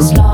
love.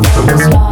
Sky.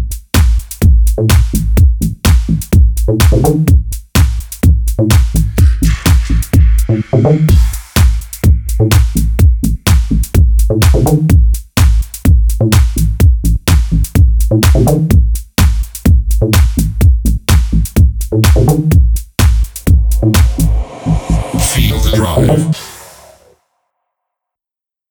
Feel the drive.